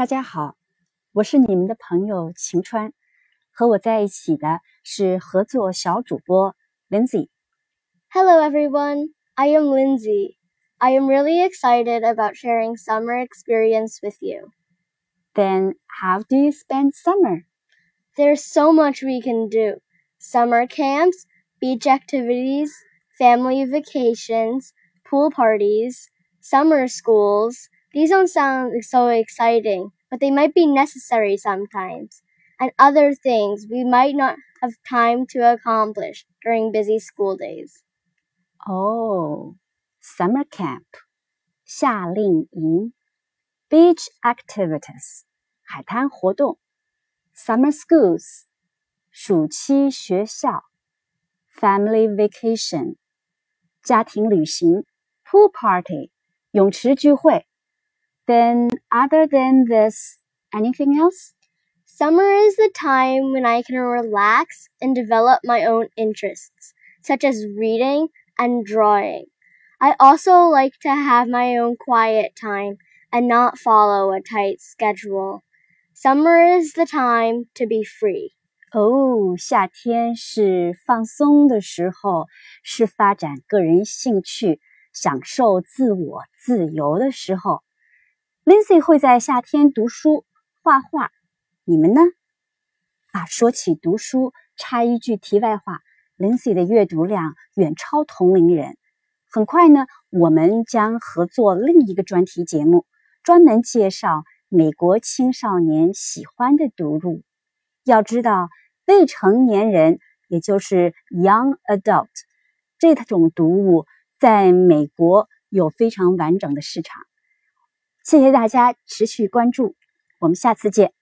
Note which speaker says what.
Speaker 1: 大家好，我是你们的朋友晴川，和我在一起的是合作小主播 Lindsay。
Speaker 2: Hello, everyone. I am Lindsay. I am really excited about sharing summer experience with you.
Speaker 1: Then how do you spend summer?
Speaker 2: There's so much we can do summer camps, beach activities, family vacations, pool parties, summer schools. These don't sound so exciting, but they might be necessary sometimes, and other things we might not have time to accomplish during busy school days.
Speaker 1: Oh, summer camp 夏令营，beach activities 海滩活动，summer schools 暑期学校，family vacation 家庭旅行，pool party 泳池聚会。 Then, other than this, anything else?
Speaker 2: Summer is the time when I can relax and develop my own interests, such as reading and drawing. I also like to have my own quiet time and not follow a tight schedule. Summer is the time to be free.
Speaker 1: 哦，夏天是放松的时候，是发展个人兴趣、享受自我自由的时候。 Lindsay 会在夏天读书、画画，你们呢？啊，说起读书，插一句题外话，Lindsay 的阅读量远超同龄人。很快呢，我们将合作另一个专题节目，专门介绍美国青少年喜欢的读物。要知道，未成年人，也就是 young adult 这种读物，在美国有非常完整的市场。谢谢大家持续关注，我们下次见。